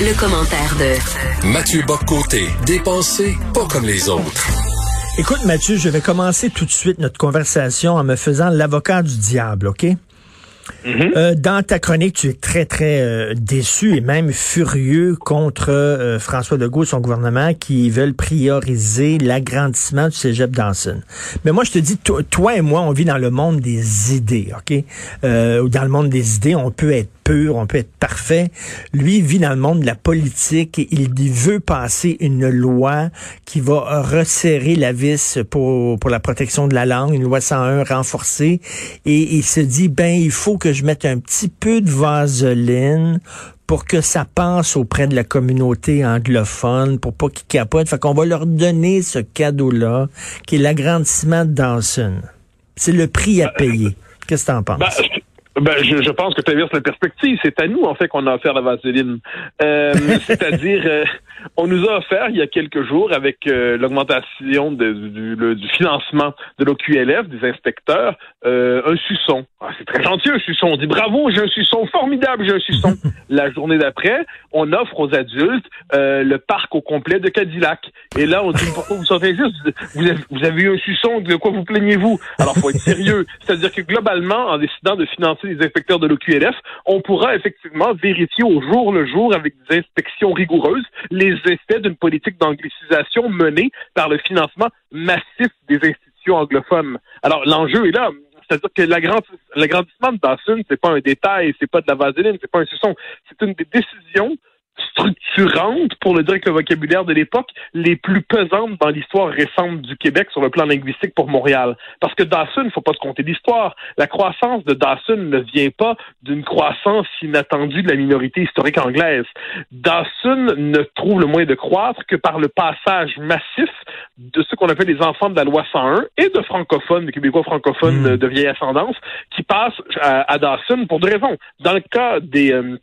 Le, commentaire de Mathieu Boccoté, dépensé pas comme les autres. Écoute Mathieu, je vais commencer tout de suite notre conversation en me faisant l'avocat du diable, OK? Mm-hmm. Euh, dans ta chronique, tu es très, très euh, déçu et même furieux contre euh, François Legault et son gouvernement qui veulent prioriser l'agrandissement du cégep Dawson. Mais moi, je te dis, toi et moi, on vit dans le monde des idées, OK? Euh, dans le monde des idées, on peut être pur, on peut être parfait. Lui vit dans le monde de la politique et il veut passer une loi qui va resserrer la vis pour, pour la protection de la langue, une loi 101 renforcée. Et il se dit, ben, il faut que je mette un petit peu de vaseline pour que ça passe auprès de la communauté anglophone, pour pas qu'ils capotent. Fait qu'on va leur donner ce cadeau-là, qui est l'agrandissement de Dawson. C'est le prix à payer. Qu'est-ce que t'en penses? Ben, ben, je, je, pense que tu inverses la perspective. C'est à nous, en fait, qu'on a offert la vaseline. Euh, C'est-à-dire, euh, on nous a offert, il y a quelques jours, avec euh, l'augmentation du, du, financement de l'OQLF, des inspecteurs, euh, un suçon. Ah, c'est très gentil, un suçon. On dit bravo, j'ai un suçon, formidable, j'ai un suçon. la journée d'après, on offre aux adultes le parc au complet de Cadillac. Et là, on dit, pourquoi vous sortez juste? Vous avez, vous avez eu un suçon, de quoi vous plaignez-vous? Alors, faut être sérieux. C'est-à-dire que globalement, en décidant de financer les inspecteurs de l'OQLF, on pourra effectivement vérifier au jour le jour avec des inspections rigoureuses les effets d'une politique d'anglicisation menée par le financement massif des institutions anglophones. Alors l'enjeu est là. C'est-à-dire que l'agrandissement de Dawson, c'est pas un détail, c'est pas de la vaseline, c'est pas un suçon, c'est une des décisions structurantes, pour le dire avec le vocabulaire de l'époque, les plus pesantes dans l'histoire récente du Québec sur le plan linguistique pour Montréal. Parce que Dawson, il faut pas se compter d'histoire. La croissance de Dawson ne vient pas d'une croissance inattendue de la minorité historique anglaise. Dawson ne trouve le moyen de croître que par le passage massif de ce qu'on appelle les enfants de la loi 101 et de francophones, de Québécois francophones hmm. de vieille ascendance, qui passent à, Dawson pour deux raisons. Dans le cas des... Euh,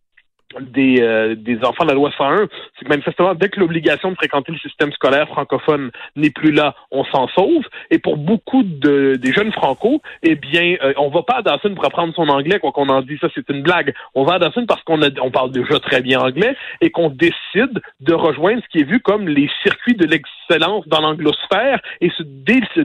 des, euh, des enfants de la loi 101, c'est que manifestement, dès que l'obligation de fréquenter le système scolaire francophone n'est plus là, on s'en sauve. Et pour beaucoup de, des jeunes franco, eh bien, euh, on va pas à Dawson pour apprendre son anglais, quoi qu'on en dise, ça c'est une blague. On va à Dawson parce qu'on on parle déjà très bien anglais et qu'on décide de rejoindre ce qui est vu comme les circuits de l'excellence dans l'anglosphère et se, dé, se,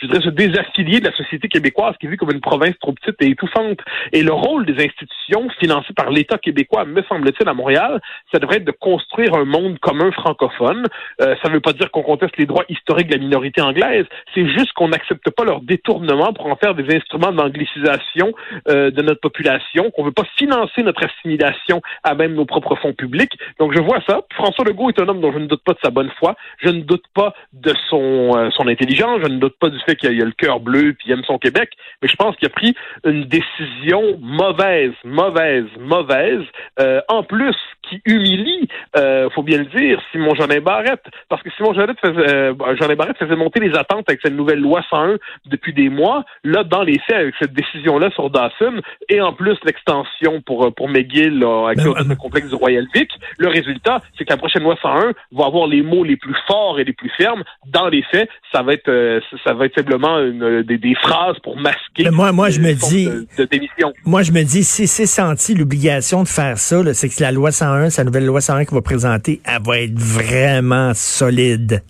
je dirais, se désaffilier de la société québécoise qui est vue comme une province trop petite et étouffante. Et le rôle des institutions financées par l'État québécois quoi, me semble-t-il, à Montréal, ça devrait être de construire un monde commun francophone. Euh, ça ne veut pas dire qu'on conteste les droits historiques de la minorité anglaise, c'est juste qu'on n'accepte pas leur détournement pour en faire des instruments d'anglicisation euh, de notre population, qu'on ne veut pas financer notre assimilation à même nos propres fonds publics. Donc je vois ça. François Legault est un homme dont je ne doute pas de sa bonne foi, je ne doute pas de son, euh, son intelligence, je ne doute pas du fait qu'il a, a le cœur bleu puis il aime son Québec, mais je pense qu'il a pris une décision mauvaise, mauvaise, mauvaise euh, en plus, qui humilie, euh, faut bien le dire, Simon Jeanin Barrette, parce que Simon Jeanin faisait, euh, Barrette faisait monter les attentes avec cette nouvelle loi 101 depuis des mois. Là, dans les faits, avec cette décision-là sur Dawson, et en plus l'extension pour euh, pour McGill avec ben, le complexe du Royal Vic, le résultat, c'est que la prochaine loi 101 va avoir les mots les plus forts et les plus fermes. Dans les faits, ça va être euh, ça va être simplement une, des, des, phrases pour masquer. Ben, moi, moi, je me dis, de, démission. moi, je me dis, si c'est senti l'obligation de faire ça, c'est que la loi 101, sa nouvelle loi 101 qu'on va présenter, elle va être vraiment solide.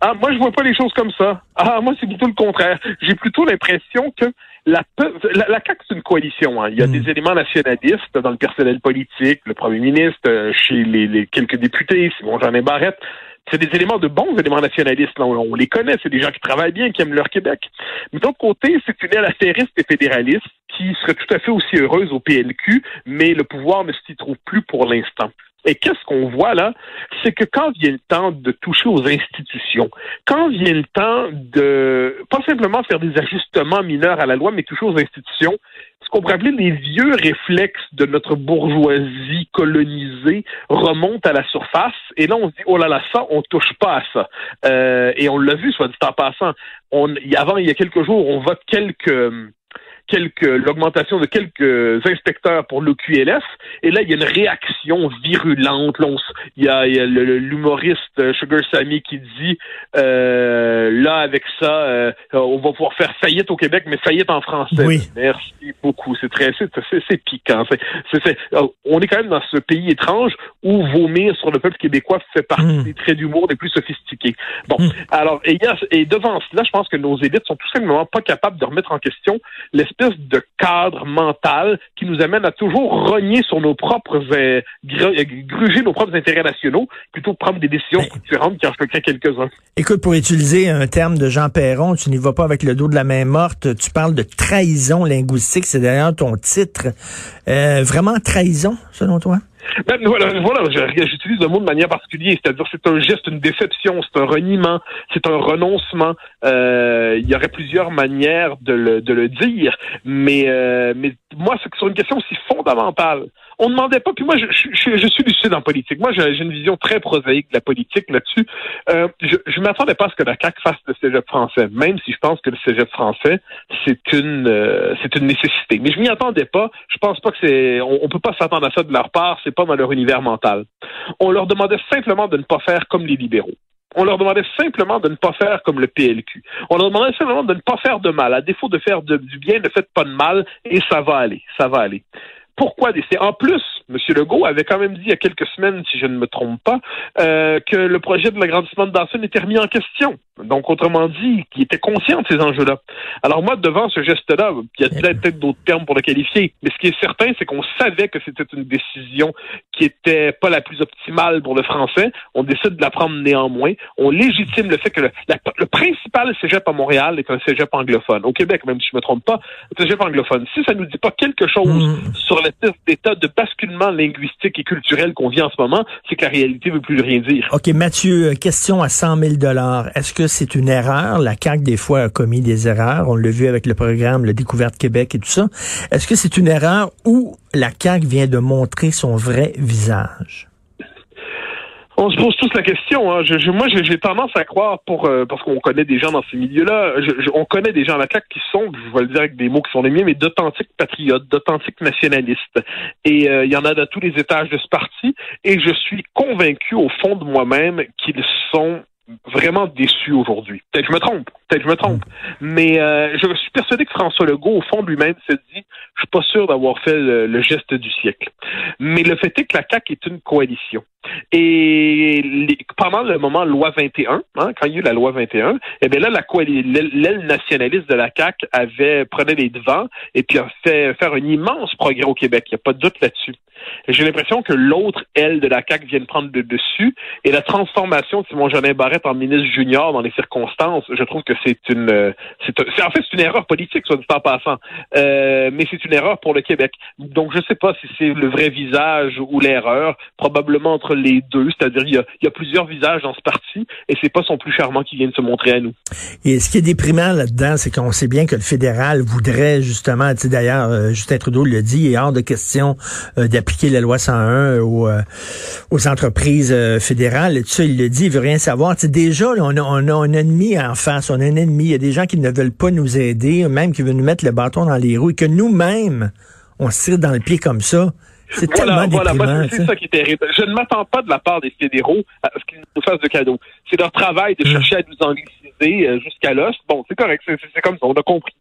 Ah, moi, je vois pas les choses comme ça. Ah, moi, c'est plutôt le contraire. J'ai plutôt l'impression que la, la, la CAQ, c'est une coalition. Hein. Il y a hmm. des éléments nationalistes dans le personnel politique, le premier ministre, euh, chez les, quelques députés, Simon Jean Barrette. C'est des éléments de bons éléments nationalistes. On, les connaît, c'est des gens qui travaillent bien, qui aiment leur Québec. Mais d'autre côté, c'est une aile affairiste et fédéraliste qui serait tout à fait aussi heureuse au PLQ, mais le pouvoir ne s'y trouve plus pour l'instant. Et qu'est-ce qu'on voit là? C'est que quand vient le temps de toucher aux institutions, quand vient le temps de pas simplement faire des ajustements mineurs à la loi, mais toucher aux institutions, ce qu'on pourrait appeler les vieux réflexes de notre bourgeoisie colonisée remontent à la surface. Et là, on se dit, oh là là, ça, on touche pas à ça. Euh, et on l'a vu, soit dit en passant. On, avant, il y a quelques jours, on vote quelques quelques l'augmentation de quelques inspecteurs pour l'OQLF. Et là, il y a une réaction virulente. il y a, l'humoriste Sugar Sammy qui dit euh, là, avec ça, euh, on va pouvoir faire faillite au Québec, mais faillite en français. Oui. Merci beaucoup. C'est très, c'est piquant. C'est, on est quand même dans ce pays étrange où vomir sur le peuple québécois fait partie hmm. des traits d'humour les plus sophistiqués. Bon, hmm. alors, et, et devant cela, je pense que nos élites sont tout simplement pas capables de remettre en question l'espèce de cadre mental qui nous amène à toujours rogner sur nos propres, euh, gruger nos propres intérêts nationaux, plutôt que prendre des décisions ben, différentes qui en choqueraient quelques-uns. Écoute, pour utiliser un terme de Jean Perron, tu n'y vas pas avec le dos de la main morte, tu parles de trahison linguistique, c'est d'ailleurs ton titre. Euh, vraiment trahison, selon toi? Ben, voilà, voilà j'utilise le mot de manière particulière, c'est-à-dire c'est un geste, une déception, c'est un reniement, c'est un renoncement. Euh, il y aurait plusieurs manières de le, de le dire, mais, euh, mais moi, c'est sur une question aussi fondamentale. On demandait pas, puis moi, je, je, je suis en politique. Moi, j'ai une vision très prosaïque de la politique là-dessus. Euh, je ne m'attendais pas à ce que la CAQ fasse le cégep français, même si je pense que le cégep français, c'est une euh, c'est une nécessité. Mais je m'y attendais pas. Je pense pas que c'est... On, on peut pas s'attendre à ça de leur part. C'est pas dans leur univers mental. On leur demandait simplement de ne pas faire comme les libéraux. On leur demandait simplement de ne pas faire comme le PLQ. On leur demandait simplement de ne pas faire de mal. À défaut de faire du bien, ne faites pas de mal et ça va aller. Ça va aller. Pourquoi décider? En plus, M. Legault avait quand même dit il y a quelques semaines, si je ne me trompe pas, euh, que le projet de l'agrandissement de Dawson était remis en question. Donc, autrement dit, qu'il était conscient de ces enjeux-là. Alors moi, devant ce geste-là, il y a peut-être d'autres termes pour le qualifier, mais ce qui est certain, c'est qu'on savait que c'était une décision qui était pas la plus optimale pour le français. On décide de la prendre néanmoins. On légitime le fait que le, le principal cégep à Montréal est un cégep anglophone. Au Québec, même si je me trompe pas, un cégep anglophone. Si ça nous dit pas quelque chose mmh. sur l'espèce d'état de basculement linguistique et culturel qu'on vit en ce moment, c'est que la réalité veut plus rien dire. OK, Mathieu, question à 100 000 Est-ce que c'est une erreur. La CAQ, des fois, a commis des erreurs. On l'a vu avec le programme Le Découverte Québec et tout ça. Est-ce que c'est une erreur ou la CAQ vient de montrer son vrai visage? On se pose tous la question. Hein. moi, j'ai tendance à croire, euh, parce qu'on connaît des gens dans ces milieux-là, on connaît des gens à la CAQ qui sont, je vais le dire avec des mots qui sont les miens, mais d'authentiques patriotes, d'authentiques nationalistes. Et euh, il y en a de tous les étages de ce parti. Et je suis convaincu, au fond de moi-même, qu'ils sont vraiment déçu aujourd'hui. Peut-être que je me trompe, peut-être que je me trompe, mais euh, je suis persuadé que François Legault, au fond lui-même, se dit, je suis pas sûr d'avoir fait le, geste du siècle. Mais le fait est que la CAQ est une coalition. Et pendant le moment loi 21, hein, quand il y a eu la loi 21, eh bien là, la l'aile nationaliste de la CAQ avait prenait les devants et puis a fait faire un immense progrès au Québec. Il n'y a pas de doute là-dessus. J'ai l'impression que l'autre aile de la CAQ vient de prendre le dessus et la transformation de Simon Jolin En ministre junior dans les circonstances, je trouve que c'est une, c'est, en fait c'est une erreur politique, soit dit en passant, euh, mais c'est une erreur pour le Québec. Donc je ne sais pas si c'est le vrai visage ou l'erreur, probablement entre les deux, c'est-à-dire il y a, plusieurs visages dans ce parti et c'est pas son plus charmant qui vient de se montrer à nous. Et ce qui est déprimant là-dedans, c'est qu'on sait bien que le fédéral voudrait justement, tu sais d'ailleurs euh, Justin Trudeau l'a dit, il est hors de question euh, d'appliquer la loi 101 aux, euh, entreprises fédérales. Tout ça, il le dit, il veut rien savoir. Déjà, on, a, on a un ennemi en face, on a un ennemi. Il y a des gens qui ne veulent pas nous aider, même qui veulent nous mettre le bâton dans les roues et que nous-mêmes, on se tire dans le pied comme ça. C'est voilà, voilà. c'est ça qui est terrible. Je ne m'attends pas de la part des fédéraux à ce qu'ils nous fassent de cadeaux. C'est leur travail de hmm. chercher à nous angliciser euh, jusqu'à l'os. Bon, c'est correct, c'est comme ça, on a compris.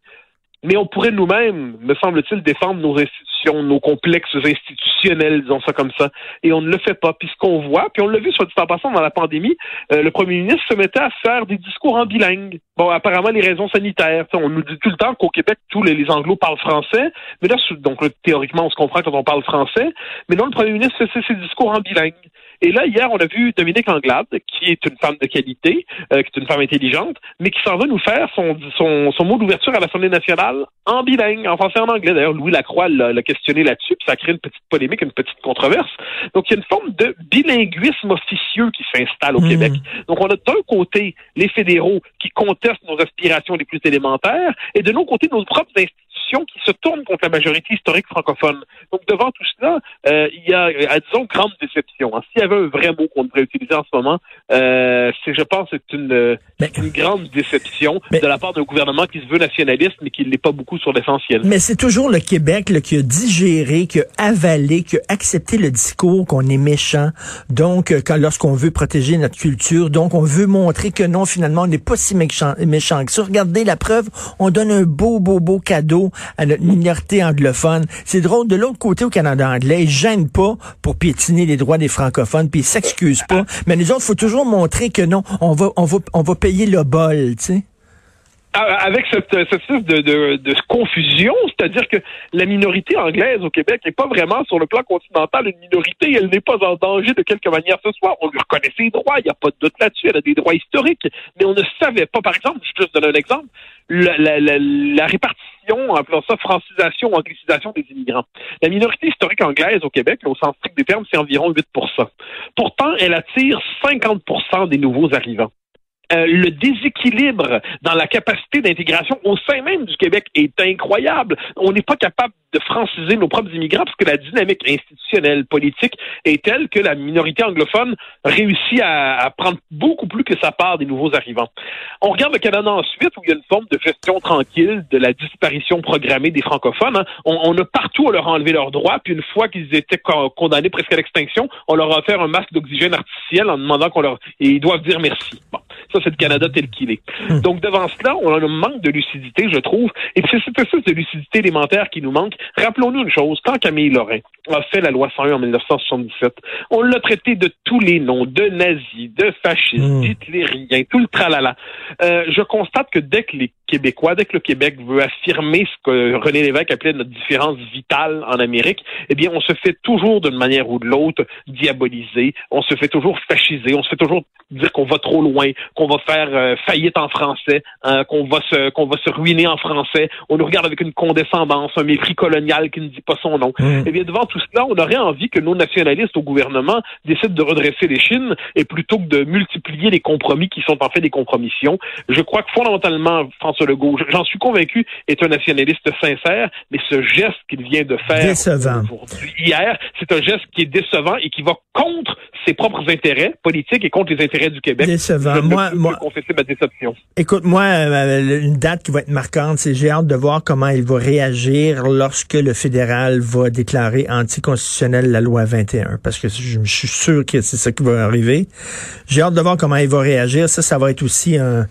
Mais on pourrait nous-mêmes, me semble-t-il, défendre nos institutions, nos complexes institutionnels, disons ça comme ça. Et on ne le fait pas. Puis ce qu'on voit, puis on l'a vu soit dit en passant dans la pandémie, euh, le premier ministre se mettait à faire des discours en bilingue. Bon, apparemment, les raisons sanitaires. on nous dit tout le temps qu'au Québec, tous les, les, anglos parlent français. Mais là, donc théoriquement, on se comprend quand on parle français. Mais non, le premier ministre fait ses discours en bilingue. Et là, hier, on a vu Dominique Anglade, qui est une femme de qualité, euh, qui est une femme intelligente, mais qui s'en va nous faire son, son, son mot d'ouverture à l'Assemblée nationale en bilingue, en français et en anglais. D'ailleurs, Louis Lacroix l'a questionné là-dessus, puis ça a créé une petite polémique, une petite controverse. Donc, il y a une forme de bilinguisme officieux qui s'installe au mmh. Québec. Donc, on a d'un côté les fédéraux qui contestent nos aspirations les plus élémentaires, et de l'autre côté, nos propres institutions qui se tournent contre la majorité historique francophone. Donc, devant tout cela, euh, il y a, euh, disons, grande déception. Hein. S'il avait un vrai mot qu'on devrait utiliser en ce moment, euh, c'est, je pense, c'est une, une grande déception de la part d'un gouvernement qui se veut nationaliste, mais qui n'est pas beaucoup sur l'essentiel. Mais c'est toujours le Québec qui a digéré, qui a avalé, qui a accepté le discours qu'on est méchant. Donc, euh, quand lorsqu'on veut protéger notre culture, donc on veut montrer que non, finalement, on n'est pas si méchant, méchant que ça. Regardez la preuve, on donne un beau, beau, beau cadeau à notre minorité anglophone. C'est drôle, de l'autre côté, au Canada anglais, ils gênent pas pour piétiner les droits des francophones, puis ils s'excusent pas. Mais nous autres, faut toujours montrer que non, on va, on va, on va payer le bol, tu sais. Avec cette, cette de, de, de confusion, c'est-à-dire que la minorité anglaise au Québec n'est pas vraiment sur le plan continental une minorité, elle n'est pas en danger de quelque manière ce soir. On lui reconnaît ses droits, il n'y a pas de doute là-dessus, elle a des droits historiques, mais on ne savait pas, par exemple, je un exemple, la, la, la, la répartition, appelons ça francisation ou anglicisation des immigrants. La minorité historique anglaise au Québec, au sens strict des termes, c'est environ 8% Pourtant, elle attire 50 des nouveaux arrivants. Euh, le déséquilibre dans la capacité d'intégration au sein même du Québec est incroyable. On n'est pas capable de franciser nos propres immigrants parce que la dynamique institutionnelle, politique est telle que la minorité anglophone réussit à, prendre beaucoup plus que sa part des nouveaux arrivants. On regarde le Canada ensuite où il y a une forme de gestion tranquille de la disparition programmée des francophones. Hein. On, a partout à leur enlevé leurs droits, puis une fois qu'ils étaient condamnés presque à l'extinction, on leur a offert un masque d'oxygène artificiel en demandant qu'on leur... Et ils doivent dire merci. Bon. Ça, c'est le Canada tel qu'il est. Hmm. Donc, devant cela, on a un manque de lucidité, je trouve. Et c'est cette espèce de lucidité élémentaire qui nous manque. Rappelons-nous une chose. Quand Camille Lorrain a fait la loi 101 en 1977, on l'a traité de tous les noms, de nazis, de fascistes, mmh. d'hitlériens, tout le tralala. Euh, je constate que dès que les Québécois, dès que le Québec veut affirmer ce que René Lévesque appelait notre différence vitale en Amérique, eh bien, on se fait toujours d'une manière ou de l'autre diaboliser, on se fait toujours fasciser, on se fait toujours dire qu'on va trop loin, qu'on va faire euh, faillite en français, hein, qu'on va se qu'on va se ruiner en français. On nous regarde avec une condescendance, un mépris colonial qui ne dit pas son nom. Mmh. Eh bien, devant tout cela, on aurait envie que nos nationalistes au gouvernement décident de redresser les chines et plutôt que de multiplier les compromis qui sont en fait des compromissions. Je crois que fondamentalement, François Legault, j'en suis convaincu, est un nationaliste sincère, mais ce geste qu'il vient de faire hier, c'est un geste qui est décevant et qui va contre ses propres intérêts politiques et contre les intérêts du Québec. Décevant. moi, moi, confesser ma déception. Écoute, moi, euh, une date qui va être marquante, c'est j'ai hâte de voir comment il va réagir lorsque le fédéral va déclarer anticonstitutionnel la loi 21, parce que je, je suis sûr que c'est ça qui va arriver. J'ai hâte de voir comment il va réagir. Ça, ça va être aussi un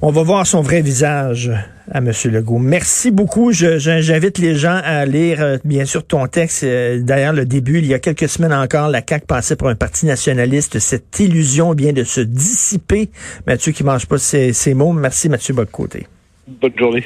on va voir son vrai visage à M. Legault. Merci beaucoup. J'invite les gens à lire, euh, bien sûr, ton texte. Euh, d'ailleurs, le début, il y a quelques semaines encore, la CAQ passait pour un parti nationaliste. Cette illusion vient de se dissiper. Mathieu qui mange pas ses, mots. Merci, Mathieu. Bonne journée.